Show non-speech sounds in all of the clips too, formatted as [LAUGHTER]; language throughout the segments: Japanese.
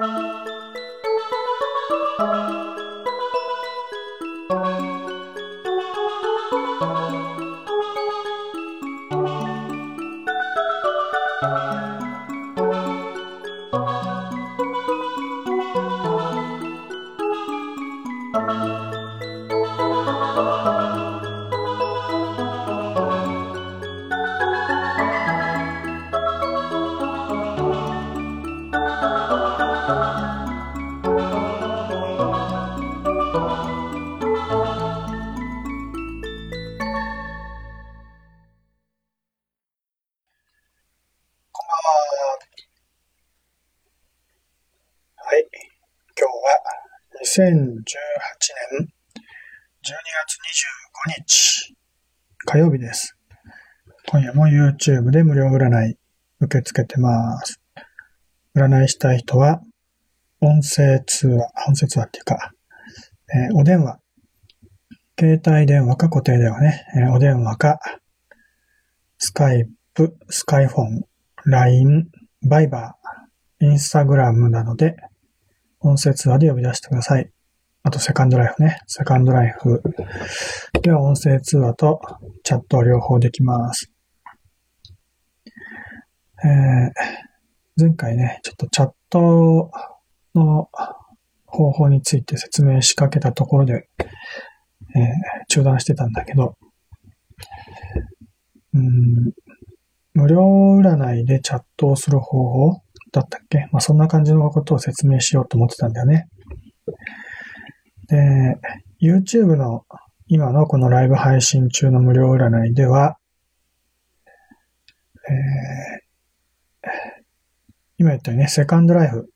は YouTube で無料占い受け付けてます。占いしたい人は音声通話、音声通話っていうか、えーお電話、携帯電話か固定電話ね、えーお電話か、スカイプ、スカイフォン、LINE、バイバー、インスタグラムなどで音声通話で呼び出してください。あと、セカンドライフね。セカンドライフでは音声通話とチャット両方できます。えー前回ね、ちょっとチャットの方法について説明しかけたところで、えー中断してたんだけど、うん無料占いでチャットをする方法だったっけ？まあ、そんな感じのことを説明しようと思ってたんだよね。で、YouTube の今のこのライブ配信中の無料占いでは、えー今言ったようにね、セカンドライフ。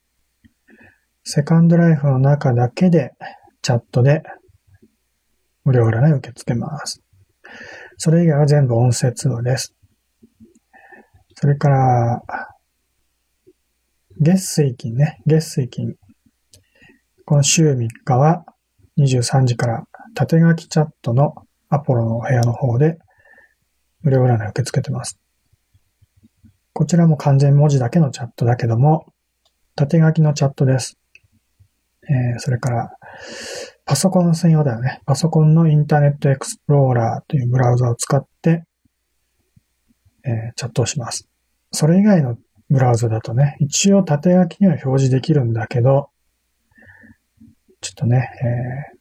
セカンドライフの中だけでチャットで無料占いを受け付けます。それ以外は全部音声通話です。それから、月水金ね、月水金。この週3日は23時から縦書きチャットのアポロのお部屋の方で無料占いを受け付けてます。こちらも完全文字だけのチャットだけども、縦書きのチャットです。えーそれから、パソコン専用だよね。パソコンのインターネットエクスプローラーというブラウザを使って、えーチャットをします。それ以外のブラウザだとね、一応縦書きには表示できるんだけど、ちょっとね、えー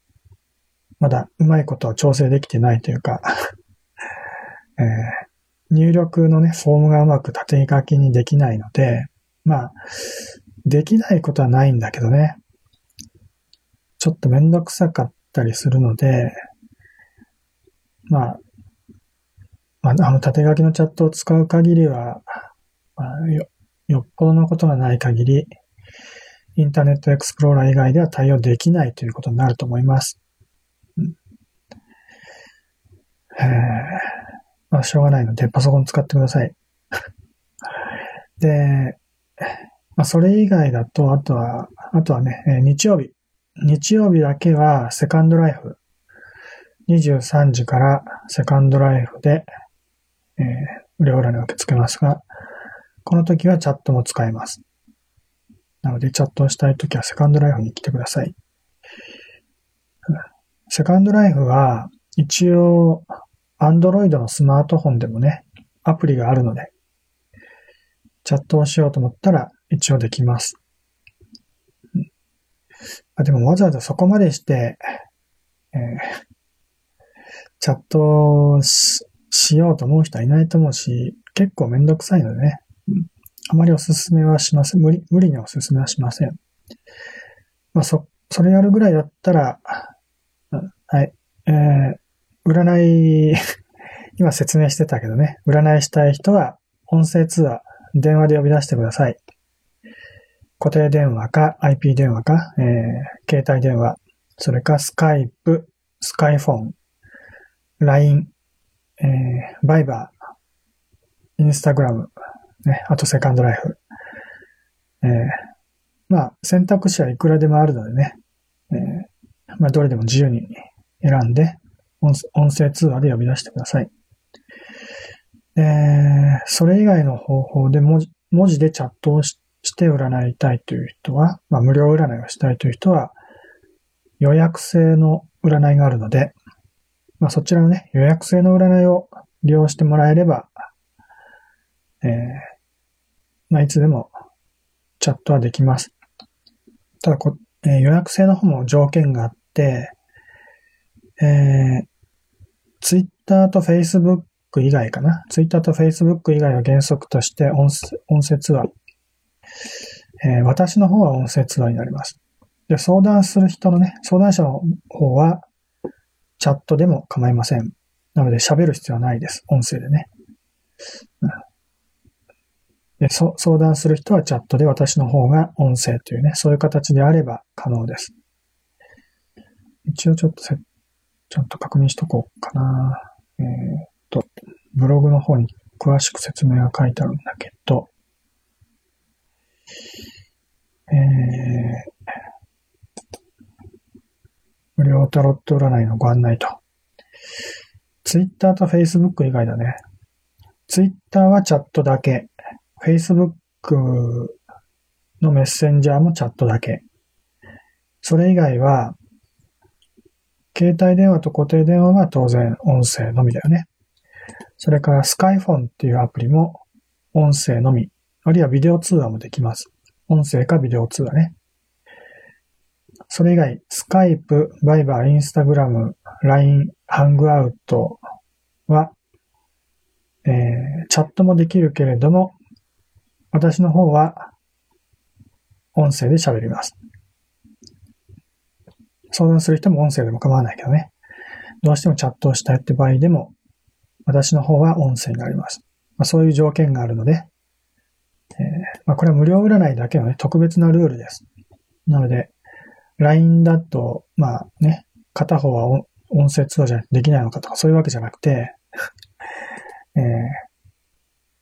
まだうまいことは調整できてないというか、[LAUGHS] えー入力のね、フォームがうまく縦書きにできないので、まあ、できないことはないんだけどね、ちょっとめんどくさかったりするので、まあ、まあ、あの縦書きのチャットを使う限りは、まあ、よ、よっぽどのことがない限り、インターネットエクスプローラー以外では対応できないということになると思います。うん。えまあ、しょうがないので、パソコン使ってください。[LAUGHS] で、まあ、それ以外だと、あとは、あとはね、えー日曜日。日曜日だけは、セカンドライフ。23時からセカンドライフで、えー、無料占いを受け付けますが、この時はチャットも使えます。なので、チャットをしたい時はセカンドライフに来てください。セカンドライフは、一応、Android のスマートフォンでもね、アプリがあるので、チャットをしようと思ったら一応できます。あでもわざわざそこまでして、えーチャットをししようと思う人はいないと思うし、結構めんどくさいのでね、あまりおすすめはしません。無理、無理におすすめはしません。まあ、そ、それやるぐらいだったら、はい、えー占い、[LAUGHS] 今説明してたけどね、占いしたい人は音声通話、電話で呼び出してください。固定電話か IP 電話か、えー携帯電話、それかスカイプ、スカイフォン、LINE、えー、バイバー、インスタグラム、ね、あとセカンドライフ。えーまあ、選択肢はいくらでもあるのでね、えーまあ、どれでも自由に選んで、音声通話で呼び出してください。えそれ以外の方法で文字文字でチャットをしして占いたいという人は、まあ、無料占いをしたいという人は、予約制の占いがあるので、まあ、そちらのね、予約制の占いを利用してもらえれば、えー、まあ、いつでもチャットはできます。ただこ、えー、予約制の方も条件があって、えー、Twitter と Facebook 以外かな。Twitter と Facebook 以外は原則として音声通話。えー、私の方は音声通話になります。で、相談する人のね、相談者の方は、チャットでも構いません。なので喋る必要はないです。音声でね。でそ相談する人はチャットで私の方が音声というね、そういう形であれば可能です。一応ちょっとせ、ちゃんと確認しとこうかな。えー、っと、ブログの方に詳しく説明が書いてあるんだけど、えー、無料タロット占いのご案内と。ツイッターとフェイスブック以外だね。ツイッターはチャットだけ。Facebook のメッセンジャーもチャットだけ。それ以外は、携帯電話と固定電話は当然音声のみだよね。それからスカイフォンっていうアプリも音声のみ、あるいはビデオ通話もできます。音声かビデオ通話ね。それ以外、スカイプ、バイバー、インスタグラム、LINE、ハングアウトは、えー、チャットもできるけれども、私の方は音声で喋ります。相談する人も音声でも構わないけどね。どうしてもチャットをしたいって場合でも、私の方は音声になります。まあ、そういう条件があるので、えー、まあ、これは無料占いだけのね、特別なルールです。なので、LINE だと、まあね、片方は音声通話じゃできないのかとかそういうわけじゃなくて、[LAUGHS] えー、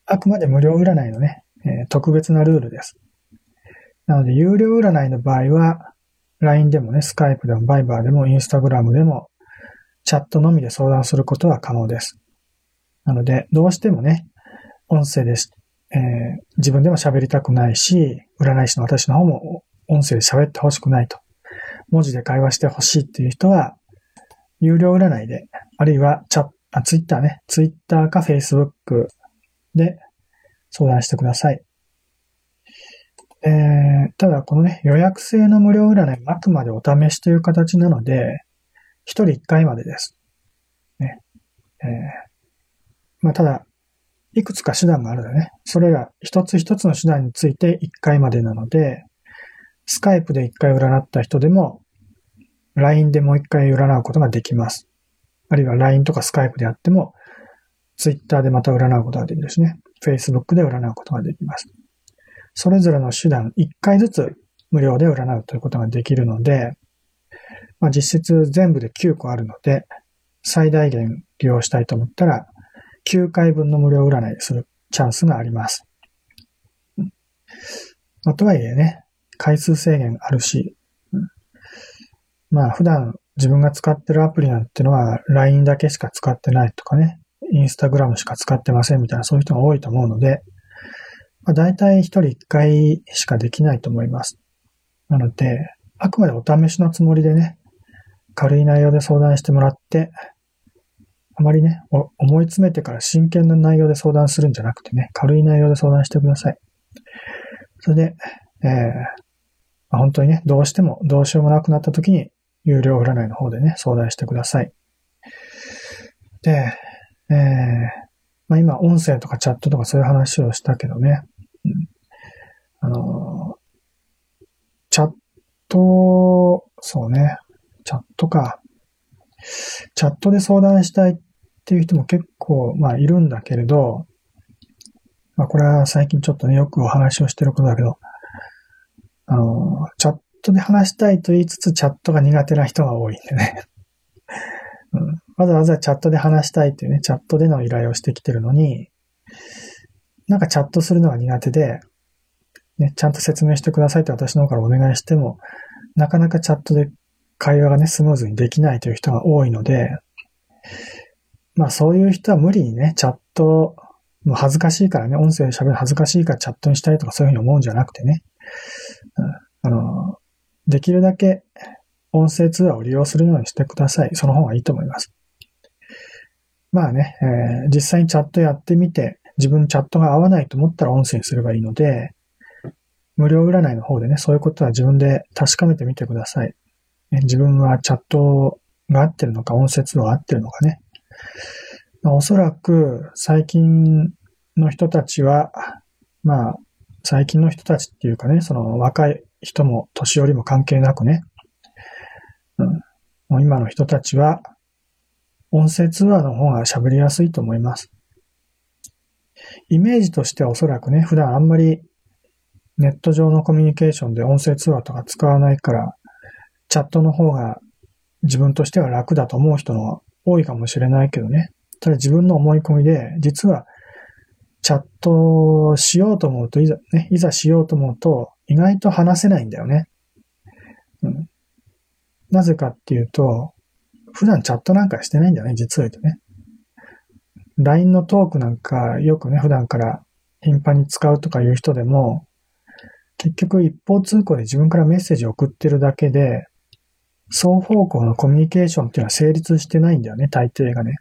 あくまで無料占いのね、えー、特別なルールです。なので、有料占いの場合は、LINE でもね、Skype でも Viber でも Instagram でも、チャットのみで相談することは可能です。なので、どうしてもね、音声です。えー、自分でも喋りたくないし、占い師の私の方も音声で喋ってほしくないと。文字で会話してほしいっていう人は、有料占いで、あるいはチャット、ツイッターね、ツイッターかフェイスブックで相談してください。えー、ただこのね、予約制の無料占いはあくまでお試しという形なので、一人一回までです。ね。えー、まあ、ただ、いくつか手段があるんだね。それら一つ一つの手段について一回までなので、スカイプで一回占った人でも、LINE でもう一回占うことができます。あるいは LINE とかスカイプであっても、Twitter でまた占うことができるしね。Facebook で占うことができます。それぞれの手段1回ずつ無料で占うということができるので、まあ、実質全部で9個あるので、最大限利用したいと思ったら、9回分の無料占いするチャンスがあります。まあ、とはいえね、回数制限あるし、まあ普段自分が使ってるアプリなんてのは LINE だけしか使ってないとかね、インスタグラムしか使ってませんみたいなそういう人が多いと思うので、まあ、大体一人一回しかできないと思います。なので、あくまでお試しのつもりでね、軽い内容で相談してもらって、あまりね、思い詰めてから真剣な内容で相談するんじゃなくてね、軽い内容で相談してください。それで、えー、まあ、本当にね、どうしてもどうしようもなくなった時に、有料占いの方でね、相談してください。で、えー、まあ、今、音声とかチャットとかそういう話をしたけどね、あのチャット、そうね、チャットか。チャットで相談したいっていう人も結構、まあ、いるんだけれど、まあ、これは最近ちょっとね、よくお話をしてることだけど、あの、チャットで話したいと言いつつ、チャットが苦手な人が多いんでね。[LAUGHS] うん、わざわざチャットで話したいっていうね、チャットでの依頼をしてきてるのに、なんかチャットするのが苦手で、ね、ちゃんと説明してくださいって私の方からお願いしても、なかなかチャットで会話がね、スムーズにできないという人が多いので、まあそういう人は無理にね、チャットもう恥ずかしいからね、音声喋る恥ずかしいからチャットにしたいとかそういうふうに思うんじゃなくてね、うん、あの、できるだけ音声通話を利用するようにしてください。その方がいいと思います。まあね、えー、実際にチャットやってみて、自分チャットが合わないと思ったら音声にすればいいので、無料占いの方でね、そういうことは自分で確かめてみてください。自分はチャットが合ってるのか、音声通話が合ってるのかね。ま、おそらく最近の人たちは、まあ、最近の人たちっていうかね、その若い人も年寄りも関係なくね、うん、もう今の人たちは、音声通話の方が喋りやすいと思います。イメージとしてはおそらくね、普段あんまりネット上のコミュニケーションで音声通話とか使わないから、チャットの方が自分としては楽だと思う人の多いかもしれないけどね。ただ自分の思い込みで、実はチャットしようと思うと、いざ、ね、いざしようと思うと、意外と話せないんだよね。うん。なぜかっていうと、普段チャットなんかしてないんだよね、実は言うとね。LINE のトークなんかよくね、普段から頻繁に使うとかいう人でも、結局一方通行で自分からメッセージを送ってるだけで、双方向のコミュニケーションっていうのは成立してないんだよね、大抵がね。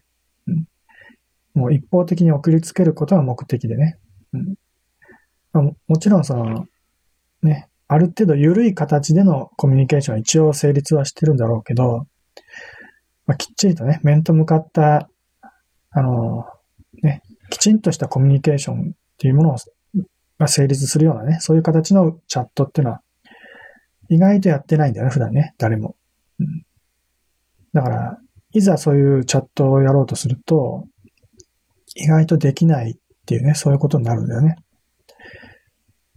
うん、もう一方的に送りつけることが目的でね。うんまあ、もちろんその、ね、ある程度緩い形でのコミュニケーションは一応成立はしてるんだろうけど、まあ、きっちりとね、面と向かった、あの、ね、きちんとしたコミュニケーションっていうものが成立するようなね、そういう形のチャットっていうのは、意外とやってないんだよね、普段ね、誰も。だから、いざそういうチャットをやろうとすると、意外とできないっていうね、そういうことになるんだよね。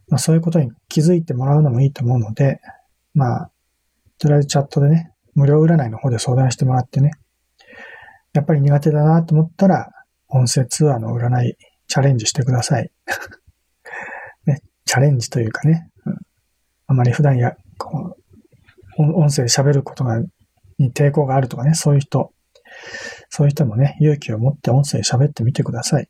まあ、そういうことに気づいてもらうのもいいと思うので、まあ、とりあえずチャットでね、無料占いの方で相談してもらってね、やっぱり苦手だなと思ったら、音声ツアーの占いチャレンジしてください。[LAUGHS] ね、チャレンジというかね、うん、あまり普段や、こう、音声喋ることが、に抵抗があるとかね、そういう人、そういう人もね、勇気を持って音声喋ってみてください。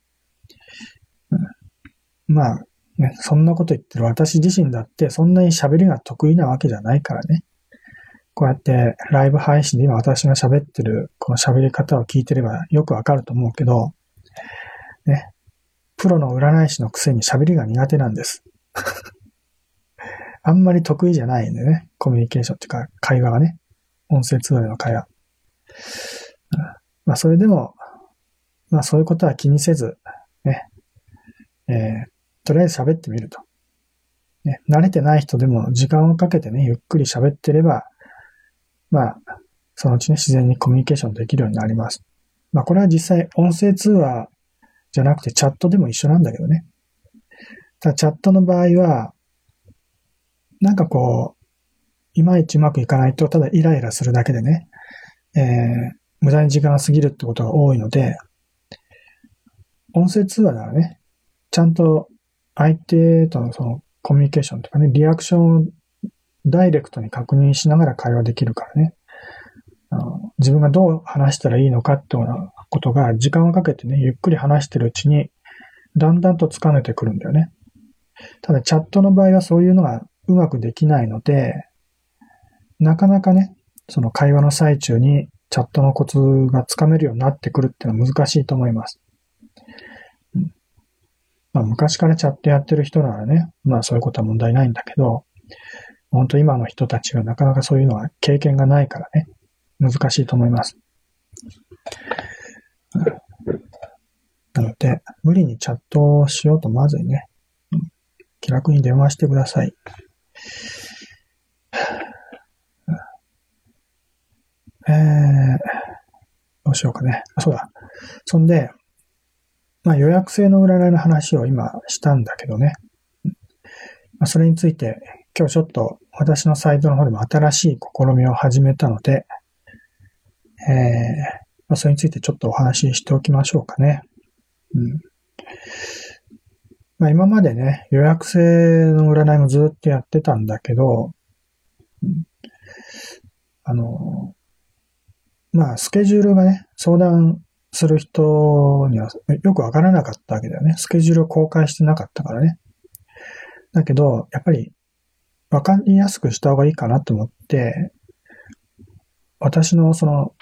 うん、まあ、ね、そんなこと言ってる私自身だってそんなに喋りが得意なわけじゃないからね。こうやってライブ配信で今私が喋ってるこの喋り方を聞いてればよくわかると思うけど、ね、プロの占い師のくせに喋りが苦手なんです。[LAUGHS] あんまり得意じゃないんでね、コミュニケーションっていうか会話がね、音声通話での会話。まあそれでも、まあそういうことは気にせず、ね、えーとりあえず喋ってみると。ね、慣れてない人でも時間をかけてね、ゆっくり喋ってれば、まあ、そのうちね、自然にコミュニケーションできるようになります。まあ、これは実際、音声通話じゃなくてチャットでも一緒なんだけどね。ただ、チャットの場合は、なんかこう、いまいちうまくいかないと、ただイライラするだけでね、えー、無駄に時間が過ぎるってことが多いので、音声通話ならね、ちゃんと相手とのそのコミュニケーションとかね、リアクションをダイレクトに確認しながら会話できるからね。あの自分がどう話したらいいのかってようなことが時間をかけてね、ゆっくり話してるうちに、だんだんとつかめてくるんだよね。ただチャットの場合はそういうのがうまくできないので、なかなかね、その会話の最中にチャットのコツがつかめるようになってくるっていうのは難しいと思います。まあ昔からチャットやってる人ならね、まあそういうことは問題ないんだけど、本当今の人たちはなかなかそういうのは経験がないからね、難しいと思います。なので、無理にチャットをしようとまずにね、気楽に電話してください。えー、どうしようかね。あ、そうだ。そんで、まあ予約制の占いの話を今したんだけどね。まあ、それについて今日ちょっと私のサイトの方でも新しい試みを始めたので、えー、まあ、それについてちょっとお話ししておきましょうかね。うん。まあ今までね、予約制の占いもずっとやってたんだけど、うん、あの、まあスケジュールがね、相談する人にはよくわからなかったわけだよね。スケジュールを公開してなかったからね。だけど、やっぱりわかりやすくした方がいいかなと思って、私のその、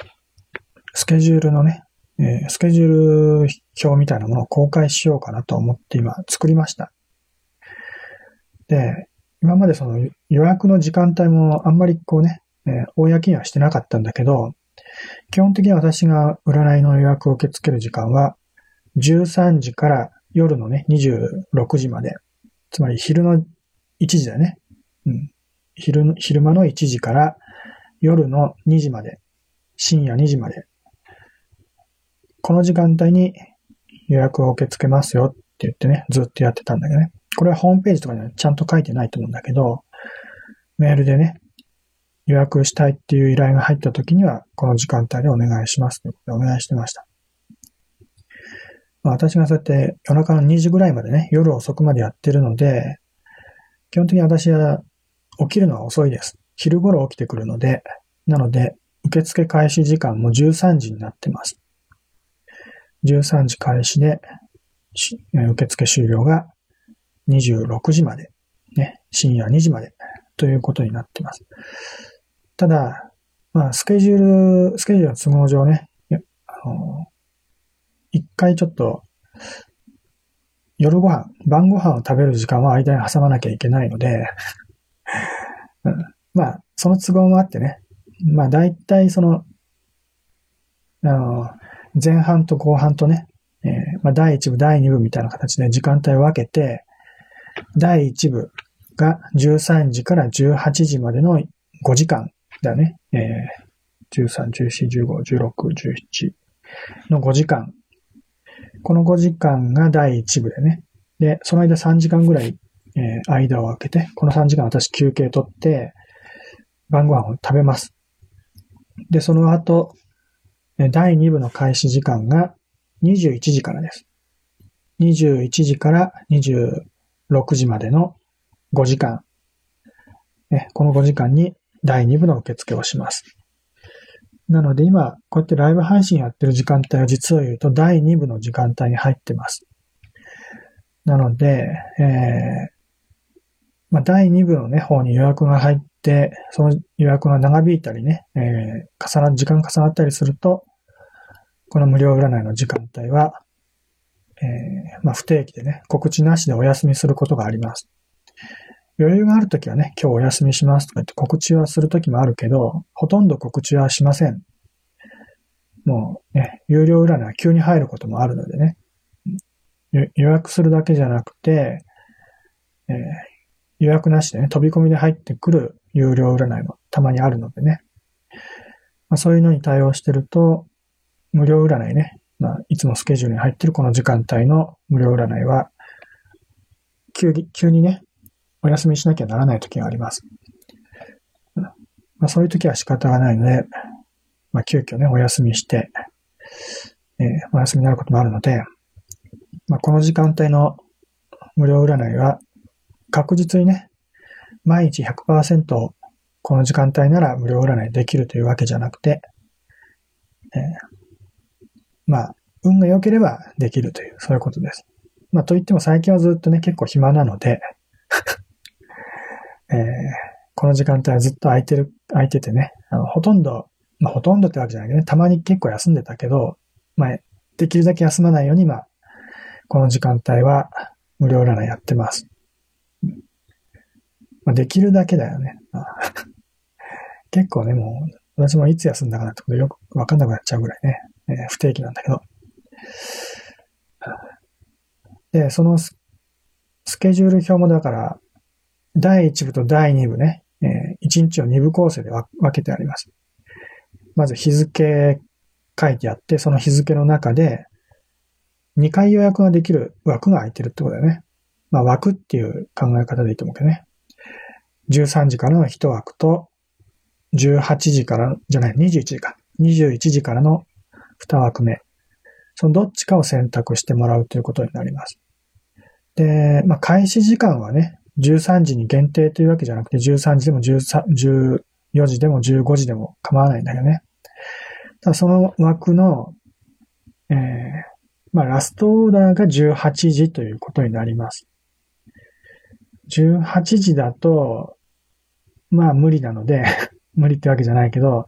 スケジュールのね、えー、スケジュール表みたいなものを公開しようかなと思って今作りました。で、今までその予約の時間帯もあんまりこうね、えー、公にはしてなかったんだけど、基本的に私が占いの予約を受け付ける時間は、13時から夜のね、26時まで、つまり昼の1時だよね。うん。昼昼間の1時から夜の2時まで、深夜2時まで、この時間帯に予約を受け付けますよって言ってね、ずっとやってたんだけどね。これはホームページとかにはちゃんと書いてないと思うんだけど、メールでね、予約したいっていう依頼が入った時には、この時間帯でお願いしますということでお願いしてました。まあ、私がそうやって夜中の2時ぐらいまでね、夜遅くまでやってるので、基本的に私は起きるのは遅いです。昼頃起きてくるので、なので、受付開始時間も13時になってます。13時開始で、受付終了が26時まで、ね、深夜2時までということになってます。ただ、まあ、スケジュール、スケジュールの都合上ね、あの、一回ちょっと、夜ご飯、晩ご飯を食べる時間は間に挟まなきゃいけないのでまあ、その都合もあってね、まあ、大体その、あの、前半と後半とね、えー、まあ、第1部、第2部みたいな形で時間帯を分けて、第1部が13時から18時までの5時間だね。えー、13、14、15、16、17の5時間。この5時間が第1部でね。で、その間3時間ぐらい、えー、間を空けて、この3時間私休憩取って、晩ご飯を食べます。で、その後、第2部の開始時間が21時からです。21時から26時までの5時間。この5時間に第2部の受付をします。なので今、こうやってライブ配信やってる時間帯は実を言うと第2部の時間帯に入ってます。なので、えー、まあ、第2部のね、方に予約が入って、その予約が長引いたりね、えー、重な、時間重なったりすると、この無料占いの時間帯は、えー、まあ、不定期でね、告知なしでお休みすることがあります。余裕があるときはね、今日お休みしますとか言って告知はするときもあるけど、ほとんど告知はしません。もうね、有料占いは急に入ることもあるのでね、予約するだけじゃなくて、えー、予約なしでね、飛び込みで入ってくる有料占いもたまにあるのでね、まあ、そういうのに対応してると、無料占いね、まあ、いつもスケジュールに入ってるこの時間帯の無料占いは、急に、急にね、お休みしなきゃならない時があります。まあ、そういう時は仕方がないので、まあ、急遽ね、お休みして、えー、お休みになることもあるので、まあ、この時間帯の無料占いは、確実にね、毎日100%この時間帯なら無料占いできるというわけじゃなくて、えー、まあ、運が良ければできるという、そういうことです。まあ、といっても最近はずっとね、結構暇なので [LAUGHS] えー、この時間帯はずっと空いてる、空いててね、あの、ほとんど、まあ、ほとんどってわけじゃないけどね、たまに結構休んでたけど、まあ、できるだけ休まないように、まあ、この時間帯は無料占いやってます。まあ、できるだけだよね。[LAUGHS] 結構ね、もう、私もいつ休んだかなってことよくわかんなくなっちゃうぐらいね、えー、不定期なんだけど。で、そのスケジュール表もだから、第1部と第2部ね、えー、1日を2部構成で分けてあります。まず日付書いてあって、その日付の中で、2回予約ができる枠が空いてるってことだよね。まあ枠っていう考え方でいいと思うけどね。13時からの1枠と、18時から、じゃない、21時か。21時からの2枠目。そのどっちかを選択してもらうということになります。で、まあ開始時間はね、13時に限定というわけじゃなくて、13時でも14時でも15時でも構わないんだよね。ただその枠の、えー、まあ、ラストオーダーが18時ということになります。18時だと、まあ無理なので [LAUGHS] 無理ってわけじゃないけど、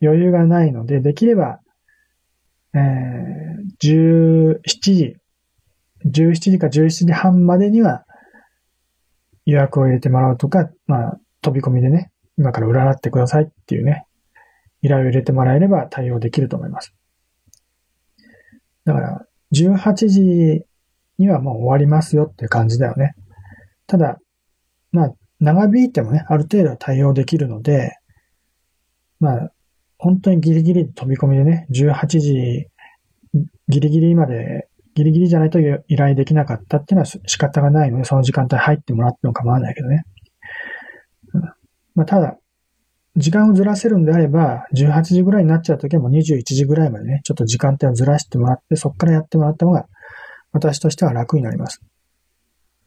余裕がないので、できれば、えー、17時、17時か17時半までには予約を入れてもらうとか、まあ、飛び込みでね、今から占ってくださいっていうね、依頼を入れてもらえれば対応できると思います。だから、18時にはもう終わりますよっていう感じだよね。ただ、まあ、長引いてもね、ある程度は対応できるので、まあ、本当にギリギリ飛び込みでね、18時ギリギリまで、ギリギリじゃないと依頼できなかったっていうのは仕方がないので、その時間帯入ってもらっても構わないけどね。うん、まあ、ただ、時間をずらせるんであれば、18時ぐらいになっちゃうときはもう21時ぐらいまでね、ちょっと時間帯をずらしてもらって、そこからやってもらった方が、私としては楽になります。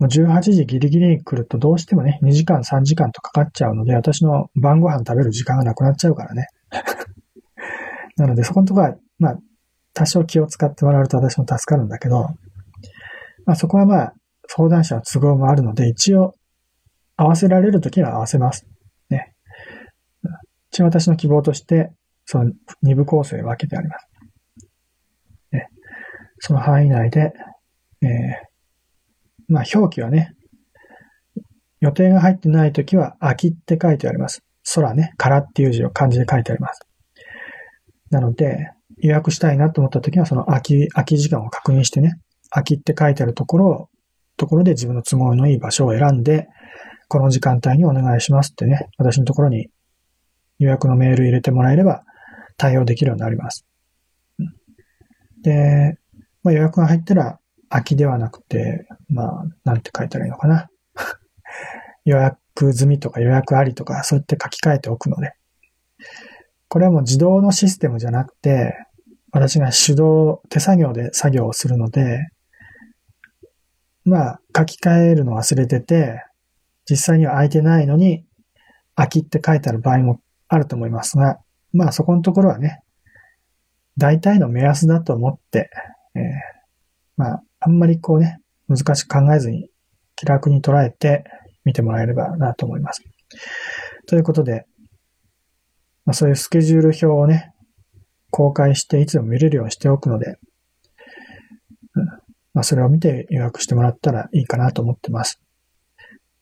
18時ギリギリに来るとどうしてもね、2時間3時間とかかっちゃうので、私の晩ご飯食べる時間がなくなっちゃうからね。[LAUGHS] なので、そこのところは、まあ、多少気を使ってもらうと私も助かるんだけど、まあそこはまあ、相談者の都合もあるので、一応、合わせられるときは合わせます。ね。一応私の希望として、その二部構成分けてあります。ね。その範囲内で、えー、まあ表記はね、予定が入ってないときは、秋って書いてあります。空ね、空っていう字を漢字で書いてあります。なので、予約したいなと思った時は、その空き、時間を確認してね、空きって書いてあるところを、ところで自分の都合のいい場所を選んで、この時間帯にお願いしますってね、私のところに予約のメール入れてもらえれば対応できるようになります。で、まあ、予約が入ったら空きではなくて、まあ、なんて書いたらいいのかな。[LAUGHS] 予約済みとか予約ありとか、そうやって書き換えておくので。これはもう自動のシステムじゃなくて、私が手動、手作業で作業をするので、まあ、書き換えるの忘れてて、実際には空いてないのに、空きって書いてある場合もあると思いますが、まあそこのところはね、大体の目安だと思って、えー、まあ、あんまりこうね、難しく考えずに気楽に捉えて見てもらえればなと思います。ということで、まあ、そういうスケジュール表をね、公開していつでも見れるようにしておくので、まあ、それを見て予約してもらったらいいかなと思ってます。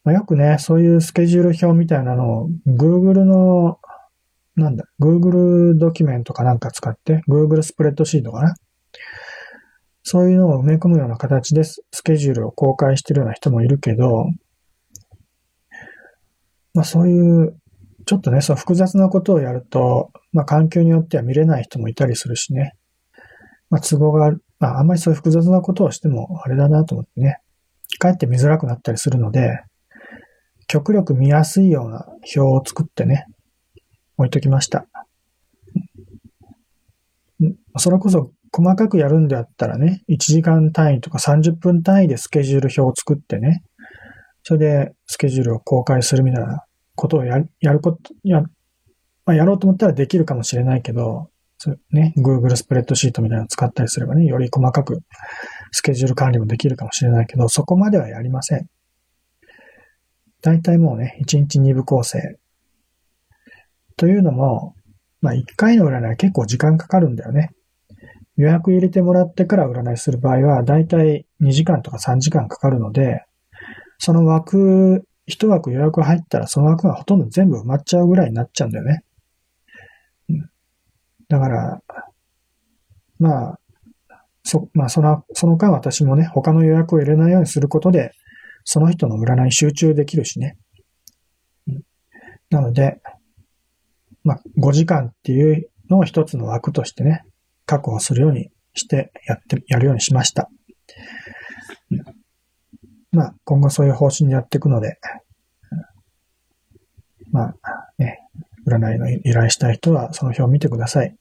まあ、よくね、そういうスケジュール表みたいなのを Google の、なんだ、Google ドキュメントかなんか使って、Google スプレッドシートかな。そういうのを埋め込むような形でスケジュールを公開してるような人もいるけど、まあそういうちょっとね、その複雑なことをやると、まあ環境によっては見れない人もいたりするしね。まあ都合がある。まああんまりそういう複雑なことをしてもあれだなと思ってね。かえって見づらくなったりするので、極力見やすいような表を作ってね、置いときました。それこそ細かくやるんであったらね、1時間単位とか30分単位でスケジュール表を作ってね、それでスケジュールを公開するみたいなことをややること、や、まあ、やろうと思ったらできるかもしれないけど、ね、Google スプレッドシートみたいなのを使ったりすればね、より細かくスケジュール管理もできるかもしれないけど、そこまではやりません。大体もうね、1日2部構成。というのも、まあ1回の占いは結構時間かかるんだよね。予約入れてもらってから占いする場合は、大体2時間とか3時間かかるので、その枠一枠予約入ったらその枠がほとんど全部埋まっちゃうぐらいになっちゃうんだよね。うん、だから、まあ、そ、まあその、その間私もね、他の予約を入れないようにすることで、その人の占いに集中できるしね。うん、なので、まあ5時間っていうのを一つの枠としてね、確保するようにしてやって、やるようにしました。まあ、今後そういう方針でやっていくので、まあ、ね、占いの依頼したい人はその表を見てください。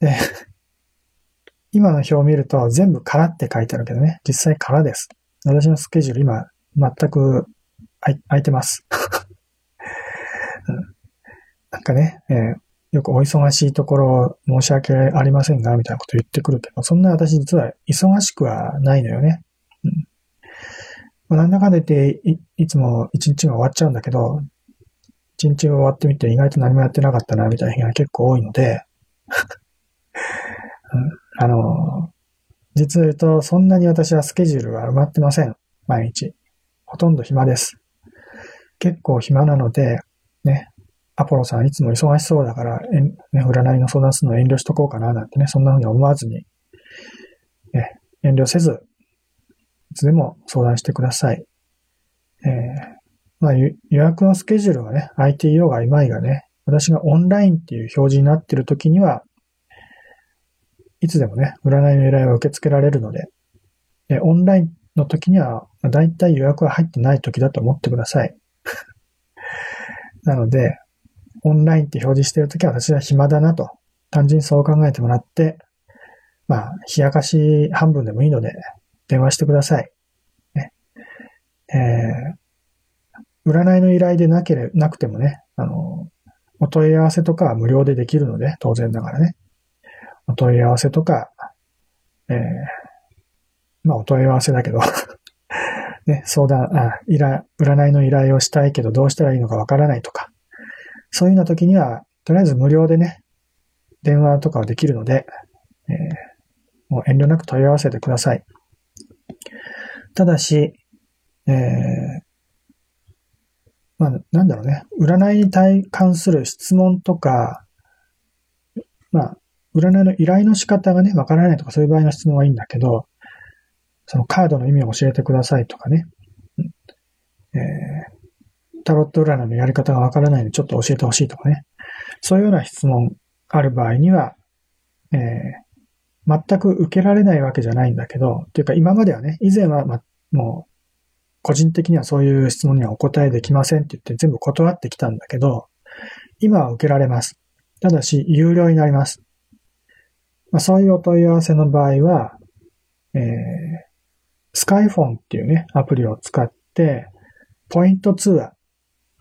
で、今の表を見ると全部空って書いてあるけどね、実際空です。私のスケジュール今全く空いてます。[LAUGHS] なんかね、えー、よくお忙しいところ申し訳ありませんが、みたいなこと言ってくるけど、そんな私実は忙しくはないのよね。うん。まあ、なんだかんだ言ってい、いつも一日が終わっちゃうんだけど、一日終わってみて意外と何もやってなかったな、みたいな日が結構多いので、[LAUGHS] うん、あの、実を言うと、そんなに私はスケジュールは埋まってません。毎日。ほとんど暇です。結構暇なので、ね、アポロさんいつも忙しそうだから、えね、占いの相談するの遠慮しとこうかななんてね、そんな風に思わずに、ね、遠慮せず、いつでも相談してください。えー、まあ、予約のスケジュールはね、ITO がいまいがね、私がオンラインっていう表示になっている時には、いつでもね、占いの依頼を受け付けられるので、でオンラインの時には、だいたい予約が入ってない時だと思ってください。[LAUGHS] なので、オンラインって表示してるときは私は暇だなと、単純にそう考えてもらって、まあ、冷やかし半分でもいいので、電話してください。ね。えー、占いの依頼でなければ、なくてもね、あの、お問い合わせとかは無料でできるので、当然ながらね。お問い合わせとか、えー、まあ、お問い合わせだけど [LAUGHS] ね、相談、あ、依頼、占いの依頼をしたいけどどうしたらいいのかわからないとか、そういうような時には、とりあえず無料でね、電話とかはできるので、えー、もう遠慮なく問い合わせてください。ただし、えー、まあ、なんだろうね、占いに対関する質問とか、まあ、占いの依頼の仕方がね、わからないとかそういう場合の質問はいいんだけど、そのカードの意味を教えてくださいとかね。えー、タロット占いのやり方がわからないのでちょっと教えてほしいとかね。そういうような質問ある場合には、えー、全く受けられないわけじゃないんだけど、っていうか今まではね、以前は、ま、もう、個人的にはそういう質問にはお答えできませんって言って全部断ってきたんだけど、今は受けられます。ただし、有料になります。まあ、そういうお問い合わせの場合は、えー、スカイフォンっていうね、アプリを使って、ポイント通話、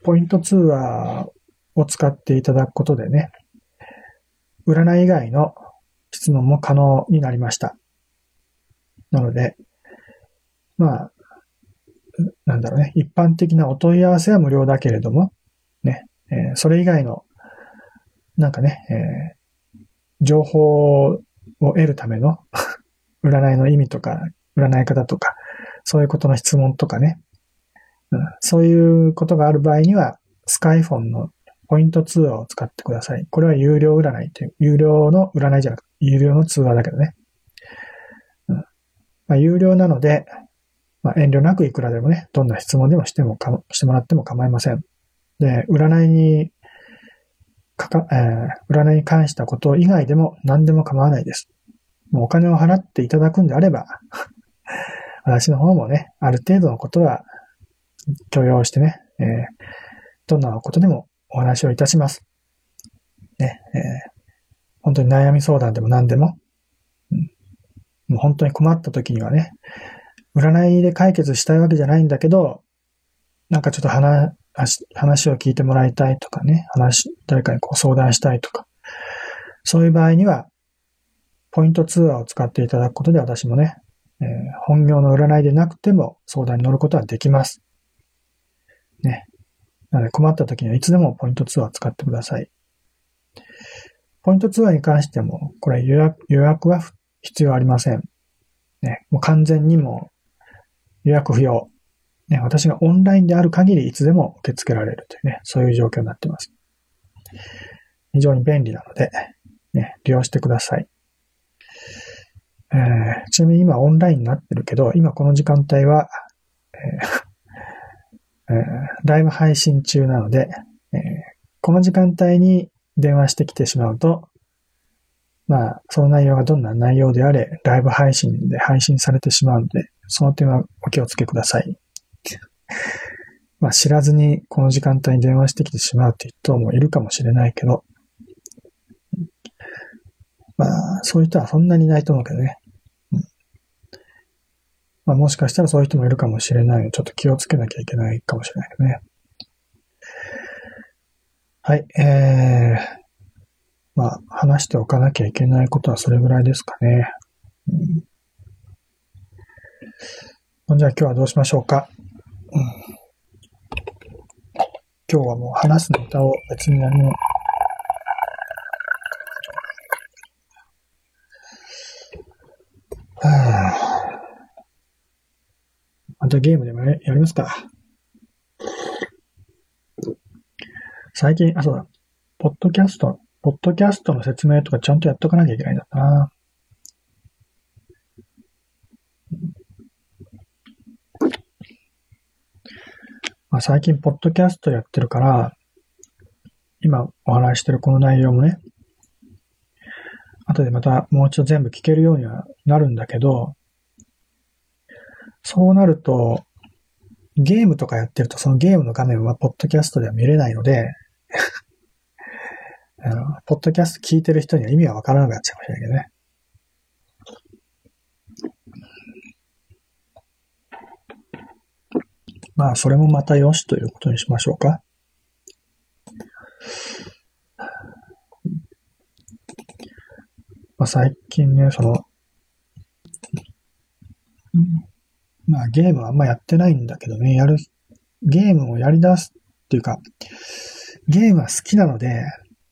ポイント通話を使っていただくことでね、占い以外の質問も可能になりました。なので、まあ、なんだろうね、一般的なお問い合わせは無料だけれども、ね、えー、それ以外の、なんかね、えー、情報を得るための [LAUGHS] 占いの意味とか、占い方とか、そういうことの質問とかね、そういうことがある場合には、スカイフォンのポイント通話を使ってください。これは有料占いっていう、有料の占いじゃなくて、有料の通話だけどね。うんまあ、有料なので、まあ、遠慮なくいくらでもね、どんな質問でもしてもか、してもらっても構いません。で、占いにかか、えー、占いに関したこと以外でも何でも構わないです。もうお金を払っていただくんであれば [LAUGHS] 私の方もね、ある程度のことは許容してね、えー、どんなことでもお話をいたします。ね、えー、本当に悩み相談でも何でも、うん、もう本当に困った時にはね、占いで解決したいわけじゃないんだけど、なんかちょっと話、話を聞いてもらいたいとかね、話、誰かにこう相談したいとか、そういう場合には、ポイント通話を使っていただくことで私もね、えー、本業の占いでなくても相談に乗ることはできます。ね。なので困った時にはいつでもポイントツアー使ってください。ポイントツアーに関しても、これ予約予約は必要ありません。ね、もう完全にも予約不要。ね、私がオンラインである限りいつでも受け付けられるというね、そういう状況になっています。非常に便利なので、ね、利用してください。えー、ちなみに今オンラインになってるけど、今この時間帯は、えーえー、ライブ配信中なので、えー、この時間帯に電話してきてしまうと、まあ、その内容がどんな内容であれ、ライブ配信で配信されてしまうので、その点はお気をつけください。[LAUGHS] まあ、知らずにこの時間帯に電話してきてしまうっていう人もいるかもしれないけど、まあ、そういう人はそんなにいないと思うけどね。まあ、もしかしたらそういう人もいるかもしれないので、ちょっと気をつけなきゃいけないかもしれないね。はい、えー、まあ、話しておかなきゃいけないことはそれぐらいですかね。うん、じゃあ今日はどうしましょうか。うん、今日はもう話すネタを別に何もまたゲームでもやりますか。最近、あ、そうだ。ポッドキャスト、ポッドキャストの説明とかちゃんとやっとかなきゃいけないんだな。まあ、最近、ポッドキャストやってるから、今お話してるこの内容もね、後でまたもう一度全部聞けるようにはなるんだけど、そうなると、ゲームとかやってるとそのゲームの画面はポッドキャストでは見れないので、[LAUGHS] あの、ポッドキャスト聞いてる人には意味がわからなくなっちゃうかもしれないけどね。まあ、それもまたよしということにしましょうか。まあ、最近ね、その、まあ、ゲームはあんまやってないんだけどね、やる、ゲームをやり出すっていうか、ゲームは好きなので、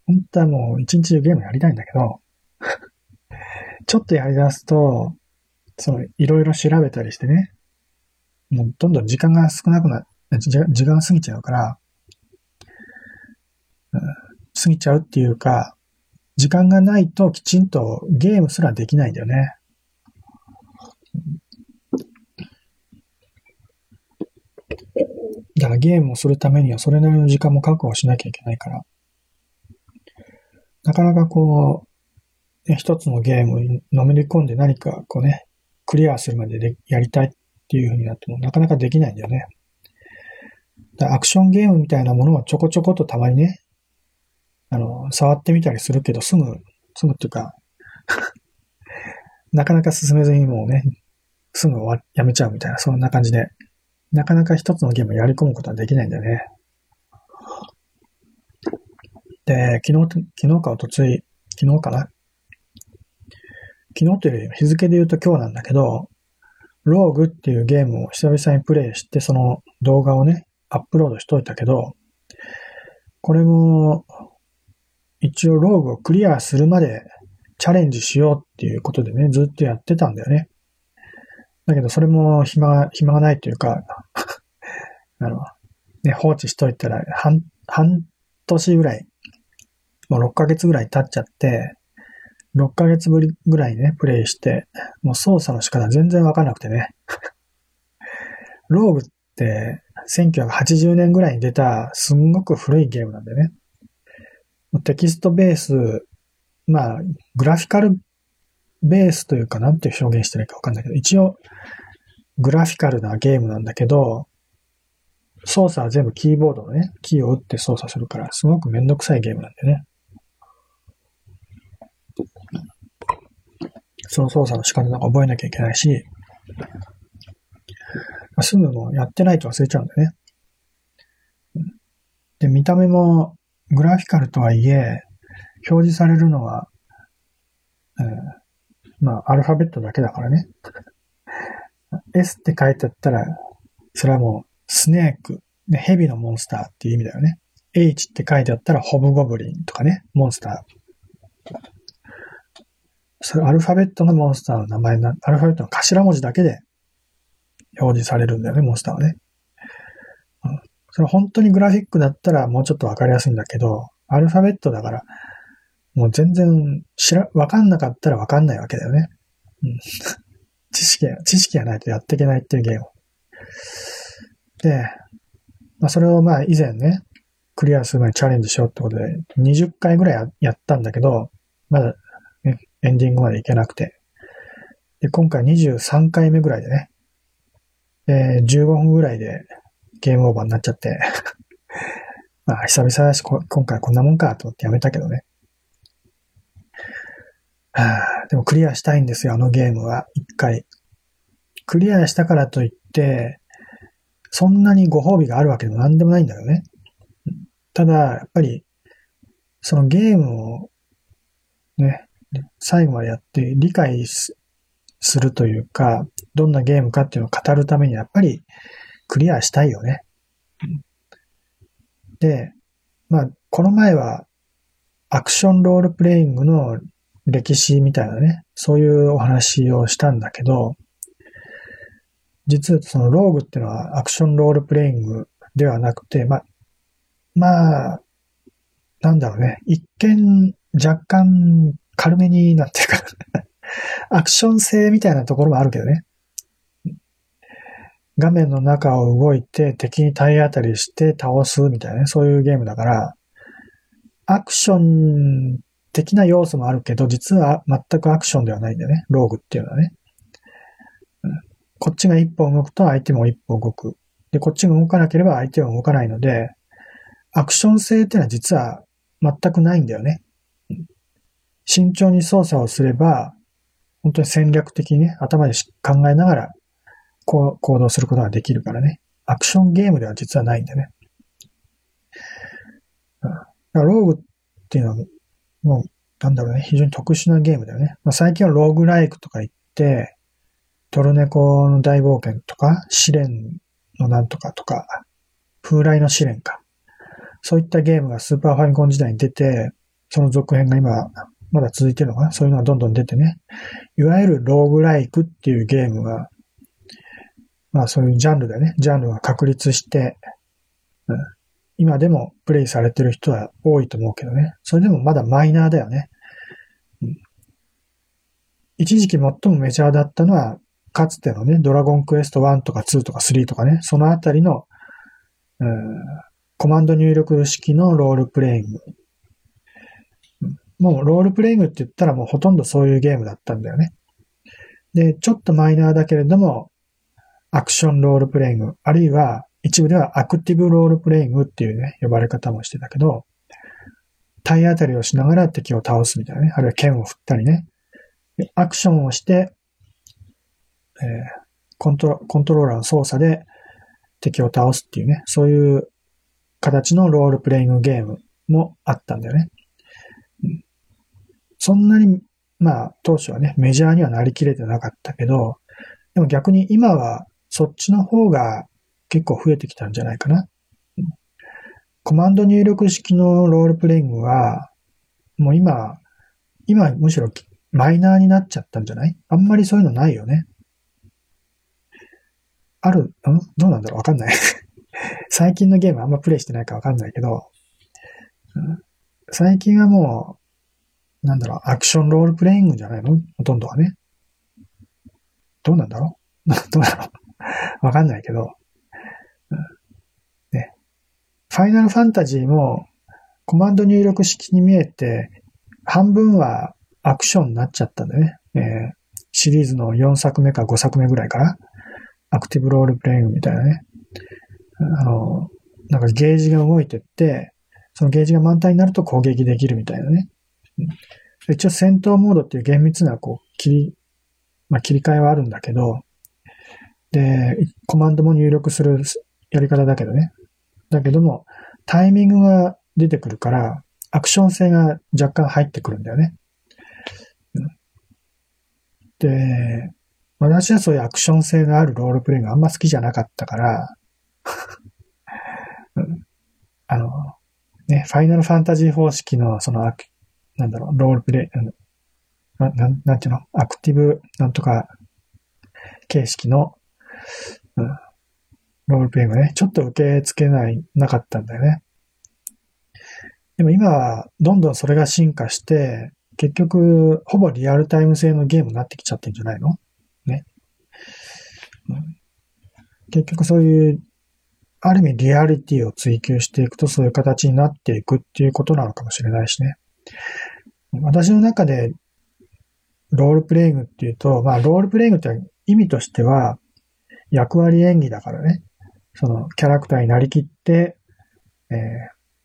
本当はもう一日中ゲームやりたいんだけど、[LAUGHS] ちょっとやり出すと、その、いろいろ調べたりしてね、もうどんどん時間が少なくな、時間が過ぎちゃうから、うん、過ぎちゃうっていうか、時間がないときちんとゲームすらできないんだよね。だからゲームをするためにはそれなりの時間も確保しなきゃいけないから。なかなかこう、ね一つのゲームにのめり込んで何かこうね、クリアするまででやりたいっていう風になってもなかなかできないんだよね。だアクションゲームみたいなものはちょこちょことたまにね、あの、触ってみたりするけど、すぐ、すぐっていうか [LAUGHS] なかなか進めずにもうね、すぐ終わやめちゃうみたいな、そんな感じで、なかなか一つのゲームをやり込むことはできないんだよね。で、昨日、昨日かおとつい、昨日かな？昨日というより日付で言うと今日なんだけど、ローグっていうゲームを久々にプレイして、その動画をね、アップロードしといたけど、これも、一応ローグをクリアするまでチャレンジしようっていうことでね、ずっとやってたんだよね。だけど、それも暇が、暇がないというか [LAUGHS] あの、ね、放置しといたら、半、半年ぐらいもう6ヶ月ぐらい経っちゃって、6ヶ月ぶりぐらいね、プレイして、もう操作の仕方全然わかんなくてね。[LAUGHS] ローグって1980年ぐらいに出たすんごく古いゲームなんでね。テキストベース、まあ、グラフィカルベースというかなんて表現してるかわかんないけど、一応、グラフィカルなゲームなんだけど、操作は全部キーボードのね、キーを打って操作するから、すごくめんどくさいゲームなんでね。その操作の仕方なんか覚えなきゃいけないし、まあ、すぐもやってないと忘れちゃうんだよね。で、見た目もグラフィカルとはいえ、表示されるのは、えー、まあ、アルファベットだけだからね。S って書いてあったら、それはもう、スネーク、ね、ヘビのモンスターっていう意味だよね。H って書いてあったら、ホブゴブリンとかね、モンスター。それアルファベットのモンスターの名前な、アルファベットの頭文字だけで表示されるんだよね、モンスターはね。うん。それ本当にグラフィックだったらもうちょっとわかりやすいんだけど、アルファベットだから、もう全然知ら、わかんなかったらわかんないわけだよね。うん。[LAUGHS] 知識が、知識がないとやっていけないっていうゲーム。で、まあそれをまあ以前ね、クリアする前にチャレンジしようってことで、20回ぐらいやったんだけど、まだエンディングまでいけなくて。で、今回23回目ぐらいでね、えー、15分ぐらいでゲームオーバーになっちゃって [LAUGHS] まあ、久々だし、今回こんなもんかと思ってやめたけどね。はあ、でもクリアしたいんですよ、あのゲームは。一回。クリアしたからといって、そんなにご褒美があるわけでも何でもないんだよね。ただ、やっぱり、そのゲームをね、最後までやって理解するというか、どんなゲームかっていうのを語るためにやっぱりクリアしたいよね。で、まあ、この前はアクションロールプレイングの歴史みたいなね、そういうお話をしたんだけど、実はそのローグっていうのはアクションロールプレイングではなくて、まあ、まあ、なんだろうね、一見若干軽めになってるから [LAUGHS] アクション性みたいなところもあるけどね。画面の中を動いて敵に体当たりして倒すみたいなね、そういうゲームだから、アクション的な要素もあるけど、実は全くアクションではないんだよね。ローグっていうのはね。こっちが一歩動くと相手も一歩動く。で、こっちが動かなければ相手は動かないので、アクション性っていうのは実は全くないんだよね。慎重に操作をすれば、本当に戦略的にね、頭で考えながらこう行動することができるからね。アクションゲームでは実はないんだよね。ローグっていうのはもう、なんだろうね、非常に特殊なゲームだよね。まあ、最近はローグライクとか言って、トルネコの大冒険とか、試練のなんとかとか、風来の試練か。そういったゲームがスーパーファミコン時代に出て、その続編が今、まだ続いてるのかな？そういうのがどんどん出てね。いわゆるローグライクっていうゲームが、まあそういうジャンルでね、ジャンルが確立して、うん、今でもプレイされてる人は多いと思うけどね。それでもまだマイナーだよね。うん、一時期最もメジャーだったのは、かつてのね、ドラゴンクエスト1とか2とか3とかね、そのあたりの、うん、コマンド入力式のロールプレイング。もうロールプレイングって言ったらもうほとんどそういうゲームだったんだよね。で、ちょっとマイナーだけれども、アクションロールプレイング、あるいは一部ではアクティブロールプレイングっていうね、呼ばれ方もしてたけど、体当たりをしながら敵を倒すみたいなね、あるいは剣を振ったりね、アクションをして、えー、コントロコントローラーの操作で敵を倒すっていうね、そういう形のロールプレイングゲームもあったんだよね。そんなに、まあ、当初はね、メジャーにはなりきれてなかったけど、でも逆に今はそっちの方が結構増えてきたんじゃないかな。コマンド入力式のロールプレイングは、もう今、今むしろマイナーになっちゃったんじゃない？あんまりそういうのないよね。ある、ん？どうなんだろう？わかんない。[LAUGHS] 最近のゲームあんまプレイしてないかわかんないけど、最近はもう、なんだろう、アクションロールプレイングじゃないの？ほとんどはね。どうなんだろう？[LAUGHS] どうなのわかんないけど、ファイナルファンタジーもコマンド入力式に見えて、半分はアクションになっちゃったんだね。えー、シリーズの4作目か5作目ぐらいから、アクティブロールプレイングみたいなね。あの、なんかゲージが動いてって、そのゲージが満タンになると攻撃できるみたいなね。一応戦闘モードっていう厳密なこう切り、まあ、切り替えはあるんだけど、で、コマンドも入力するやり方だけどね。だけども、タイミングが出てくるから、アクション性が若干入ってくるんだよね。で、私はそういうアクション性があるロールプレイがあんま好きじゃなかったから [LAUGHS] あの、ね、ファイナルファンタジー方式の、その、なんだろう、ロールプレイ、ななんなんていうの？アクティブなんとか形式の、うん、ロールプレイがね、ちょっと受け付けない、なかったんだよね。でも今は、どんどんそれが進化して、結局、ほぼリアルタイム性のゲームになってきちゃってんじゃないの？ね、結局そういう、ある意味リアリティを追求していくとそういう形になっていくっていうことなのかもしれないしね。私の中で、ロールプレイングっていうと、まあ、ロールプレイングって意味としては、役割演技だからね。そのキャラクターになりきって、えー、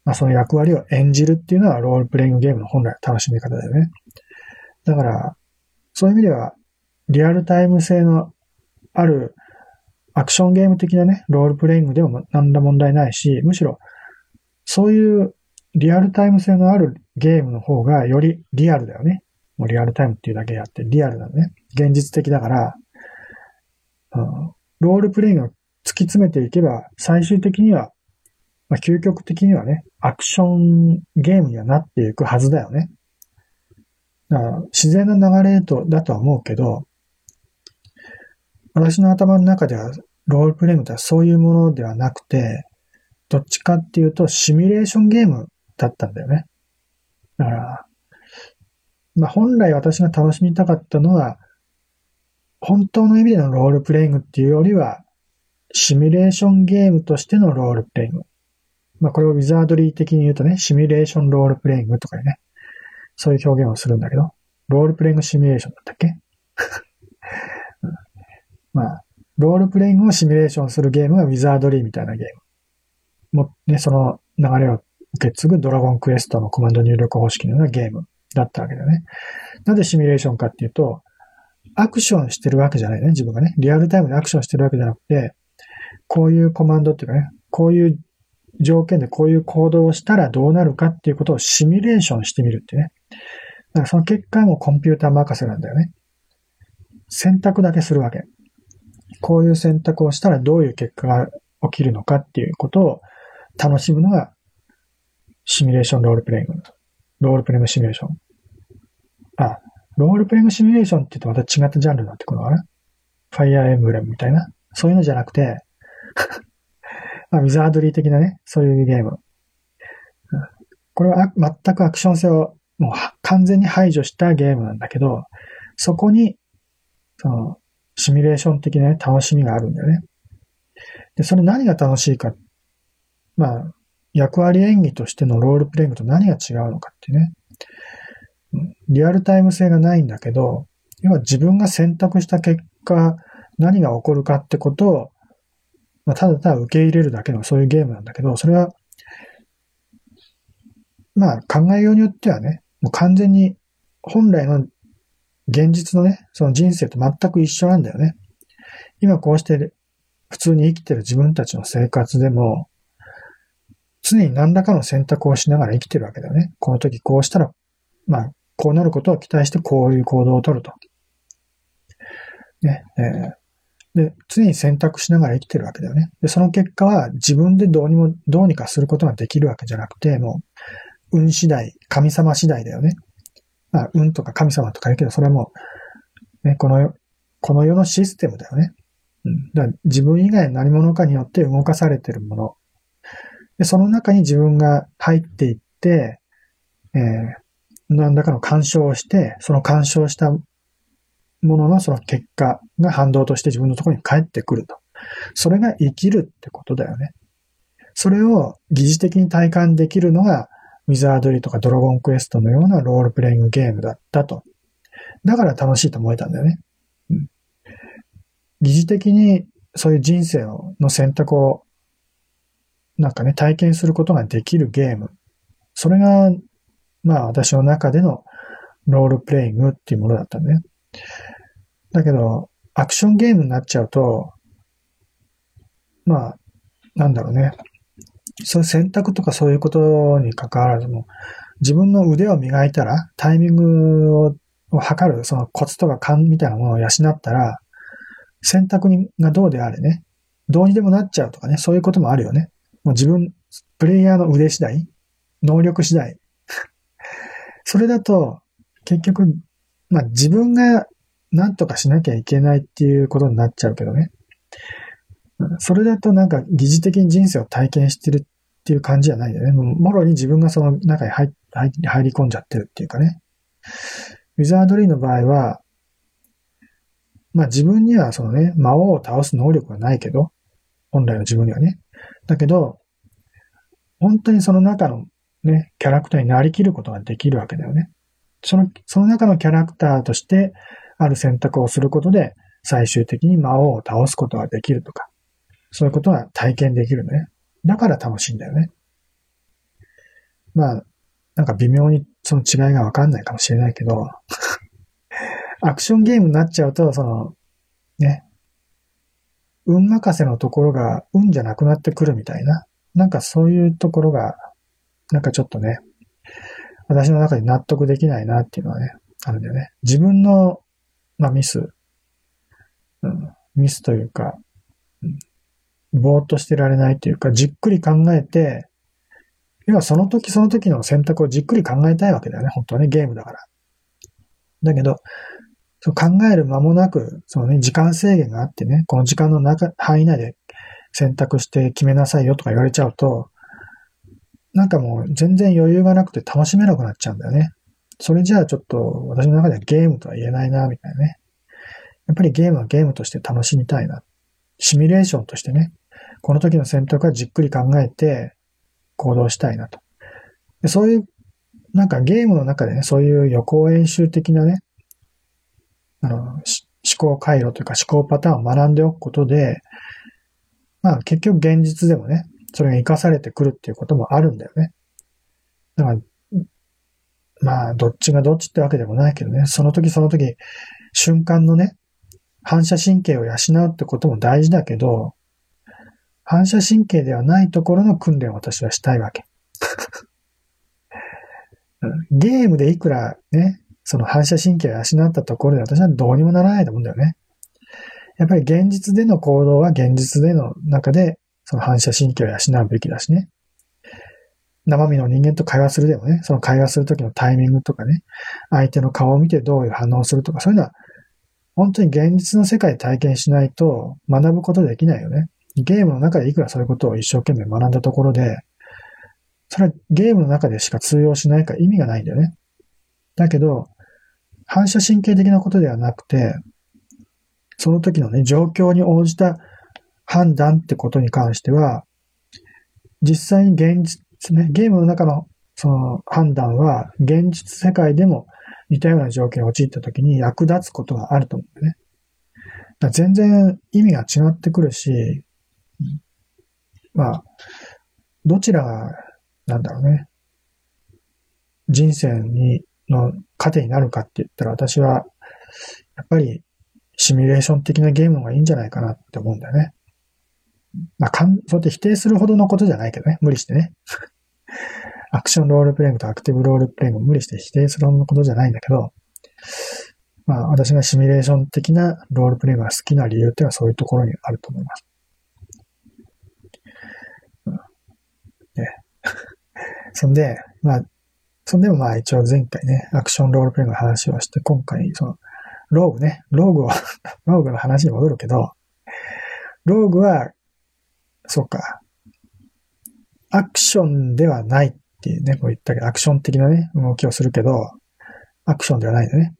まあ、その役割を演じるっていうのはロールプレイングゲームの本来の楽しみ方だよね。だから、そういう意味では、リアルタイム性のあるアクションゲーム的なね、ロールプレイングでも何ら問題ないし、むしろ、そういうリアルタイム性のあるゲームの方がよりリアルだよね。もうリアルタイムっていうだけであってリアルなのね。現実的だから、うん、ロールプレイングを突き詰めていけば、最終的には、まあ、究極的にはね、アクションゲームにはなっていくはずだよね。だから自然な流れと、だとは思うけど、私の頭の中では、ロールプレイングとはそういうものではなくて、どっちかっていうと、シミュレーションゲームだったんだよね。だから、まあ本来私が楽しみたかったのは、本当の意味でのロールプレイングっていうよりは、シミュレーションゲームとしてのロールプレイング。まあこれをウィザードリー的に言うとね、シミュレーションロールプレイングとかね、そういう表現をするんだけど、ロールプレイングシミュレーションだったっけ、[LAUGHS] まあ、ロールプレイングをシミュレーションするゲームがウィザードリーみたいなゲーム。も、ね、その流れを受け継ぐドラゴンクエストのコマンド入力方式のようなゲームだったわけだよね。なぜシミュレーションかっていうと、アクションしてるわけじゃないね、自分がね。リアルタイムでアクションしてるわけじゃなくて、こういうコマンドっていうかね、こういう条件でこういう行動をしたらどうなるかっていうことをシミュレーションしてみるってね。だからその結果もコンピューター任せなんだよね。選択だけするわけ。こういう選択をしたらどういう結果が起きるのかっていうことを楽しむのがシミュレーションロールプレイング。ロールプレイングシミュレーション。あ、ロールプレイングシミュレーションって言うとまた違ったジャンルになってくるのかなファイアーエンブレムみたいな。そういうのじゃなくて [LAUGHS] まあ、ウィザードリー的なね、そういうゲーム。これは全くアクション性をもう完全に排除したゲームなんだけど、そこに、その、シミュレーション的な、ね、楽しみがあるんだよね。で、それ何が楽しいか。まあ、役割演技としてのロールプレイングと何が違うのかっていうね。リアルタイム性がないんだけど、要は自分が選択した結果、何が起こるかってことを、まあ、ただただ受け入れるだけのそういうゲームなんだけど、それは、まあ考えようによってはね、もう完全に本来の現実のね、その人生と全く一緒なんだよね。今こうして普通に生きてる自分たちの生活でも、常に何らかの選択をしながら生きてるわけだよね。この時こうしたら、まあ、こうなることを期待してこういう行動をとると。ね、えー、で、常に選択しながら生きてるわけだよね。で、その結果は自分でどうにも、どうにかすることができるわけじゃなくて、もう、運次第、神様次第だよね。まあ、運とか神様とか言うけど、それはもう、ね、この世、この世のシステムだよね。うん。だから自分以外の何者かによって動かされてるもの。で、その中に自分が入っていって、えー、何らかの干渉をして、その干渉したももののその結果が反動として自分のところに返ってくると。それが生きるってことだよね。それを疑似的に体感できるのが、ウィザードリーとかドラゴンクエストのようなロールプレイングゲームだったと。だから楽しいと思えたんだよね。うん、疑似的にそういう人生の選択をなんかね、体験することができるゲーム。それが、まあ私の中でのロールプレイングっていうものだったんだね。だけど、アクションゲームになっちゃうと、まあ、なんだろうね。そういう選択とかそういうことに関わらずも、自分の腕を磨いたら、タイミングを測る、そのコツとか勘みたいなものを養ったら、選択がどうであれね、どうにでもなっちゃうとかね、そういうこともあるよね。もう自分、プレイヤーの腕次第、能力次第。それだと、結局、まあ自分が何とかしなきゃいけないっていうことになっちゃうけどね。それだとなんか疑似的に人生を体験してるっていう感じじゃないよね。もろに自分がその中に入入り込んじゃってるっていうかね。ウィザードリーの場合は、まあ自分にはそのね、魔王を倒す能力はないけど、本来の自分にはね。だけど、本当にその中のね、キャラクターになりきることができるわけだよね。その、その中のキャラクターとして、ある選択をすることで、最終的に魔王を倒すことができるとか、そういうことが体験できるね。だから楽しいんだよね。まあ、なんか微妙にその違いがわかんないかもしれないけど、[LAUGHS] アクションゲームになっちゃうと、その、ね、運任せのところが運じゃなくなってくるみたいな。なんかそういうところがなんかちょっとね、私の中で納得できないなっていうのはね、あるんだよね。自分の、まあ、ミス、うん、ミスというか、うん、ぼーっとしてられないというか、じっくり考えて、要はその時その時の選択をじっくり考えたいわけだよね、本当はね、ゲームだから。だけど、そう考える間もなく、そのね、時間制限があってね、この時間の中、範囲内で選択して決めなさいよとか言われちゃうと、なんかもう全然余裕がなくて楽しめなくなっちゃうんだよね。それじゃあちょっと私の中ではゲームとは言えないな、みたいなね。やっぱりゲームはゲームとして楽しみたいな。シミュレーションとしてね、この時の選択はじっくり考えて行動したいなと。でそういう、なんかゲームの中でね、そういう予行演習的なね、あの、思考回路というか思考パターンを学んでおくことで、まあ結局現実でもね、それが活かされてくるっていうこともあるんだよね。だから、まあ、どっちがどっちってわけでもないけどね、その時その時、瞬間のね、反射神経を養うってことも大事だけど、反射神経ではないところの訓練を私はしたいわけ。[LAUGHS] ゲームでいくらね、その反射神経を養ったところで私はどうにもならないと思うんだよね。やっぱり現実での行動は現実での中でその反射神経を養うべきだしね。生身の人間と会話するでもね、その会話するときのタイミングとかね、相手の顔を見てどういう反応をするとか、そういうのは、本当に現実の世界で体験しないと学ぶことできないよね。ゲームの中でいくらそういうことを一生懸命学んだところで、それはゲームの中でしか通用しないから意味がないんだよね。だけど、反射神経的なことではなくて、その時のね、状況に応じた判断ってことに関しては、実際に現実ね、ゲームの中のその判断は現実世界でも似たような条件に陥った時に役立つことがあると思うんだよね。全然意味が違ってくるし、まあ、どちらが、なんだろうね、人生に、の糧になるかって言ったら私は、やっぱりシミュレーション的なゲームがいいんじゃないかなって思うんだよね。まあ、かん、そうやって否定するほどのことじゃないけどね。無理してね。アクションロールプレイングとアクティブロールプレイング無理して否定するほどのことじゃないんだけど、まあ、私がシミュレーション的なロールプレイングが好きな理由っていうのはそういうところにあると思います。うん、ね。そんで、まあ、そんでもまあ一応前回ね、アクションロールプレイングの話をして、今回、その、ローグね、ローグをローグの話に戻るけど、ローグはそうか。アクションではないっていうね、こう言ったけど、アクション的なね、動きをするけど、アクションではないよね。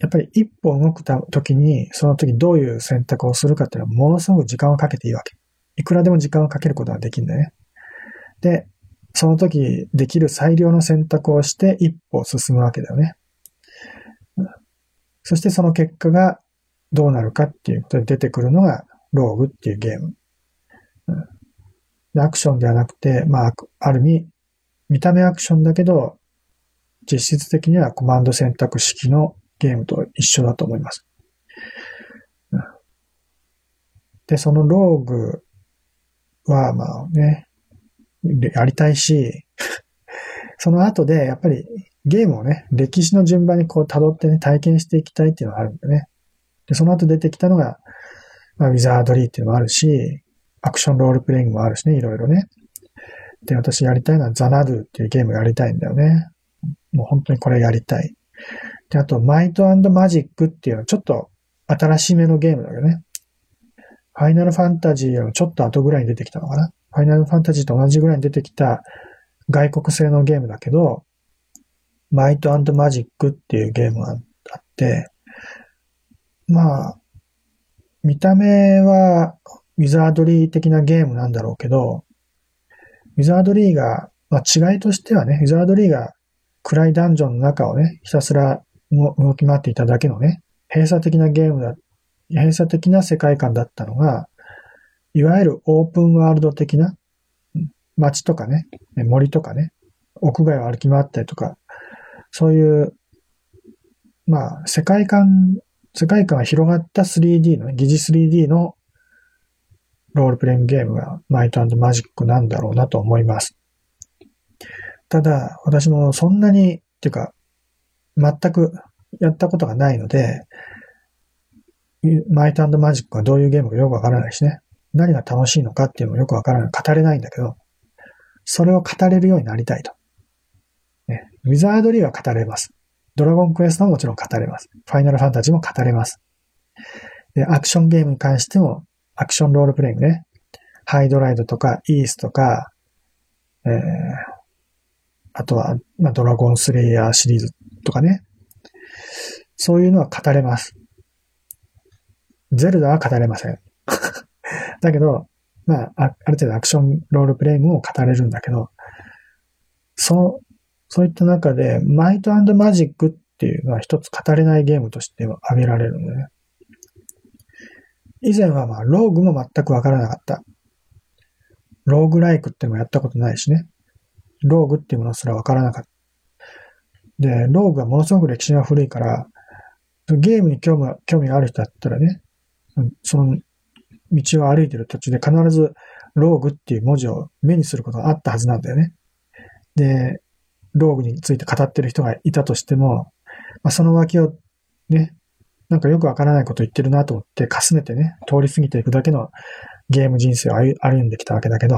やっぱり一歩動く時に、その時どういう選択をするかっていうのはものすごく時間をかけていいわけ。いくらでも時間をかけることができるんだよね。で、その時できる最良の選択をして一歩進むわけだよね。そしてその結果がどうなるかっていうことで出てくるのがローグっていうゲーム。アクションではなくて、まあ、ある意味、見た目アクションだけど、実質的にはコマンド選択式のゲームと一緒だと思います。で、そのローグは、まあね、やりたいし、[LAUGHS] その後で、やっぱりゲームをね、歴史の順番にこう辿ってね、体験していきたいっていうのがあるんだよね。で、その後出てきたのが、まあ、ウィザードリーっていうのもあるし、アクションロールプレイングもあるしね、いろいろね。で、私やりたいのはザナドゥっていうゲームやりたいんだよね。もう本当にこれやりたい。で、あと、マイトマジックっていうのはちょっと新しめのゲームだけどね。ファイナルファンタジーのちょっと後ぐらいに出てきたのかな。ファイナルファンタジーと同じぐらいに出てきた外国製のゲームだけど、マイトマジックっていうゲームがあって、まあ、見た目はウィザードリー的なゲームなんだろうけど、ウィザードリーが、まあ、違いとしてはね、ウィザードリーが暗いダンジョンの中をね、ひたすら動き回っていただけのね、閉鎖的なゲームだ、閉鎖的な世界観だったのが、いわゆるオープンワールド的な街とかね、森とかね、屋外を歩き回ったりとか、そういう、まあ、世界観世界観が広がった 3D の、疑似 3D のロールプレイングゲームがマイトマジックなんだろうなと思います。ただ、私もそんなに、っていうか、全くやったことがないので、マイトマジックはどういうゲームかよくわからないしね。何が楽しいのかっていうのもよくわからない。語れないんだけど、それを語れるようになりたいと。ね、ウィザードリーは語れます。ドラゴンクエストももちろん語れます。ファイナルファンタジーも語れます。で、アクションゲームに関しても、アクションロールプレイングね。ハイドライドとか、イースとか、えー、あとは、まあ、ドラゴンスレイヤーシリーズとかね。そういうのは語れます。ゼルダは語れません。[LAUGHS] だけど、まあ、ある程度アクションロールプレイングも語れるんだけど、そう、そういった中で、マイトマジックっていうのは一つ語れないゲームとしては挙げられるのね。以前はまあ、ローグも全くわからなかった。ローグライクってもやったことないしね。ローグっていうものすらわからなかった。で、ローグはものすごく歴史が古いから、ゲームに興味興味がある人だったらね、その道を歩いてる途中で必ずローグっていう文字を目にすることがあったはずなんだよね。で、ローグについて語ってる人がいたとしても、まあ、その脇をね、なんかよくわからないこと言ってるなと思ってかすめてね、通り過ぎていくだけのゲーム人生を歩んできたわけだけど、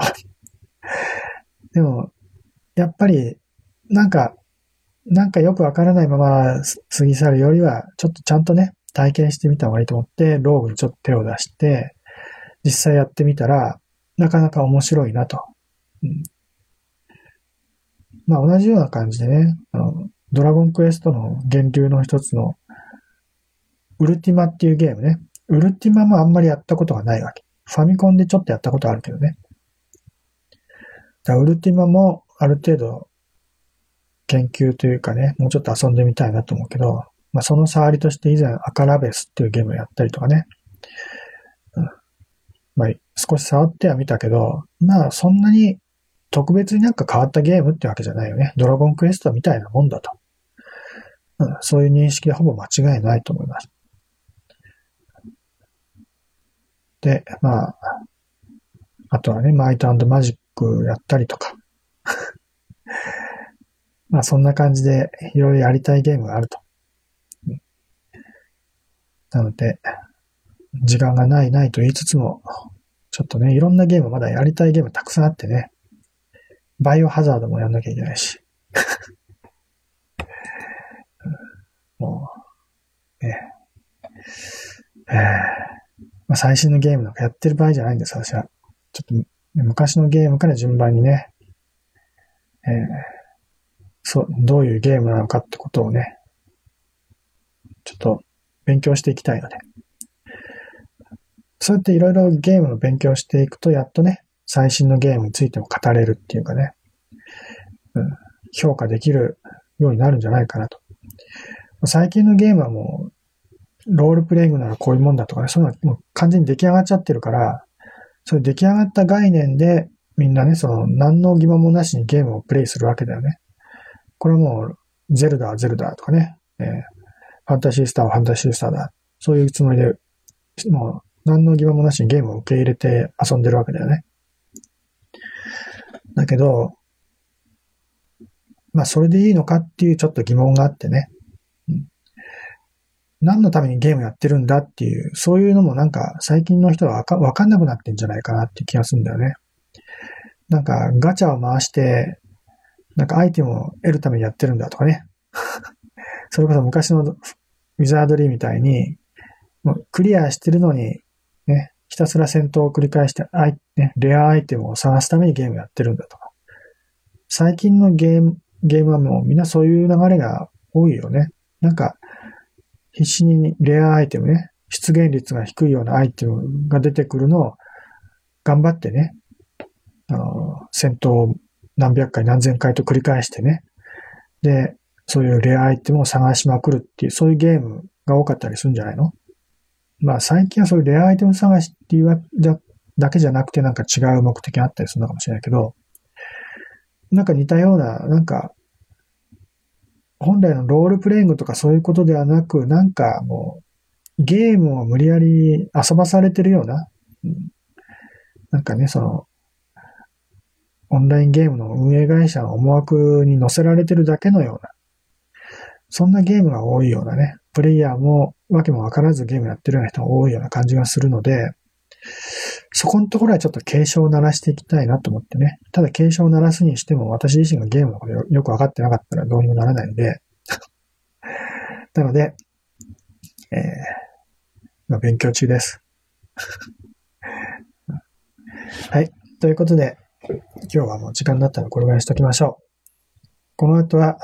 [LAUGHS] でも、やっぱり、なんか、なんかよくわからないまま過ぎ去るよりは、ちょっとちゃんとね、体験してみた方がいいと思って、ローグにちょっと手を出して、実際やってみたら、なかなか面白いなと。うん、まあ同じような感じでね、あの、ドラゴンクエストの源流の一つの、ウルティマっていうゲームね。ウルティマもあんまりやったことがないわけ。ファミコンでちょっとやったことあるけどね。だウルティマもある程度研究というかね、もうちょっと遊んでみたいなと思うけど、まあその触りとして以前アカラベスっていうゲームをやったりとかね。うん、まあ少し触ってはみたけど、まあそんなに特別になんか変わったゲームってわけじゃないよね。ドラゴンクエストみたいなもんだと。うん、そういう認識でほぼ間違いないと思います。で、まあ、あとはね、マイトマジックやったりとか。[LAUGHS] まあそんな感じでいろいろやりたいゲームがあると。なので、時間がないないと言いつつも、ちょっとね、いろんなゲームまだやりたいゲームたくさんあってね、バイオハザードもやんなきゃいけないし。[LAUGHS] もう、ね、えーまあ、最新のゲームなんかやってる場合じゃないんです、私は。ちょっと、昔のゲームから順番にね、えー、そう、どういうゲームなのかってことをね、ちょっと勉強していきたいので。そうやっていろいろゲームの勉強していくと、やっとね、最新のゲームについても語れるっていうかね、うん、評価できるようになるんじゃないかなと。最近のゲームはもう、ロールプレイングならこういうもんだとかね、そういうのはもう完全に出来上がっちゃってるから、それ出来上がった概念でみんなね、その何の疑問もなしにゲームをプレイするわけだよね。これはもう、ゼルダはゼルダとかね、えー、ファンタシースターはファンタシースターだ。そういうつもりで、もう何の疑問もなしにゲームを受け入れて遊んでるわけだよね。だけど、まあそれでいいのかっていうちょっと疑問があってね。うん、何のためにゲームやってるんだっていう、そういうのもなんか最近の人はわかかんなくなってんじゃないかなって気がするんだよね。なんかガチャを回して、なんかアイテムを得るためにやってるんだとかね。[LAUGHS] それこそ昔のウィザードリーみたいに、もうクリアしてるのに、ひたすら戦闘を繰り返して、アイね、レアアイテムを探すためにゲームやってるんだとか。最近のゲーム、ゲームはもうみんなそういう流れが多いよね。なんか、必死にレアアイテムね、出現率が低いようなアイテムが出てくるのを頑張ってね、あの、戦闘を何百回何千回と繰り返してね。で、そういうレアアイテムを探しまくるっていう、そういうゲームが多かったりするんじゃないの？まあ最近はそういうレアアイテム探しっていうだけじゃなくてなんか違う目的があったりするのかもしれないけど、なんか似たような、なんか、本来のロールプレイングとかそういうことではなく、なんかもう、ゲームを無理やり遊ばされてるような、なんかね、その、オンラインゲームの運営会社の思惑に乗せられてるだけのような、そんなゲームが多いようなね、プレイヤーもわけもわからずゲームやってるような人が多いような感じがするので、そこのところはちょっと警鐘を鳴らしていきたいなと思ってね。ただ警鐘を鳴らすにしても私自身がゲームのことよくわかってなかったらどうにもならないので、[LAUGHS] なので、えー、今勉強中です。[LAUGHS] はい。ということで、今日はもう時間になったのでこれぐらいにしときましょう。この後は、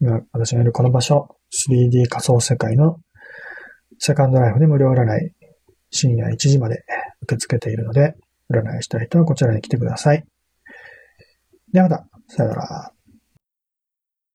今私がいるこの場所、3D 仮想世界のセカンドライフで無料占い、深夜1時まで受け付けているので、占いしたい人はこちらに来てください。ではまた、さよなら。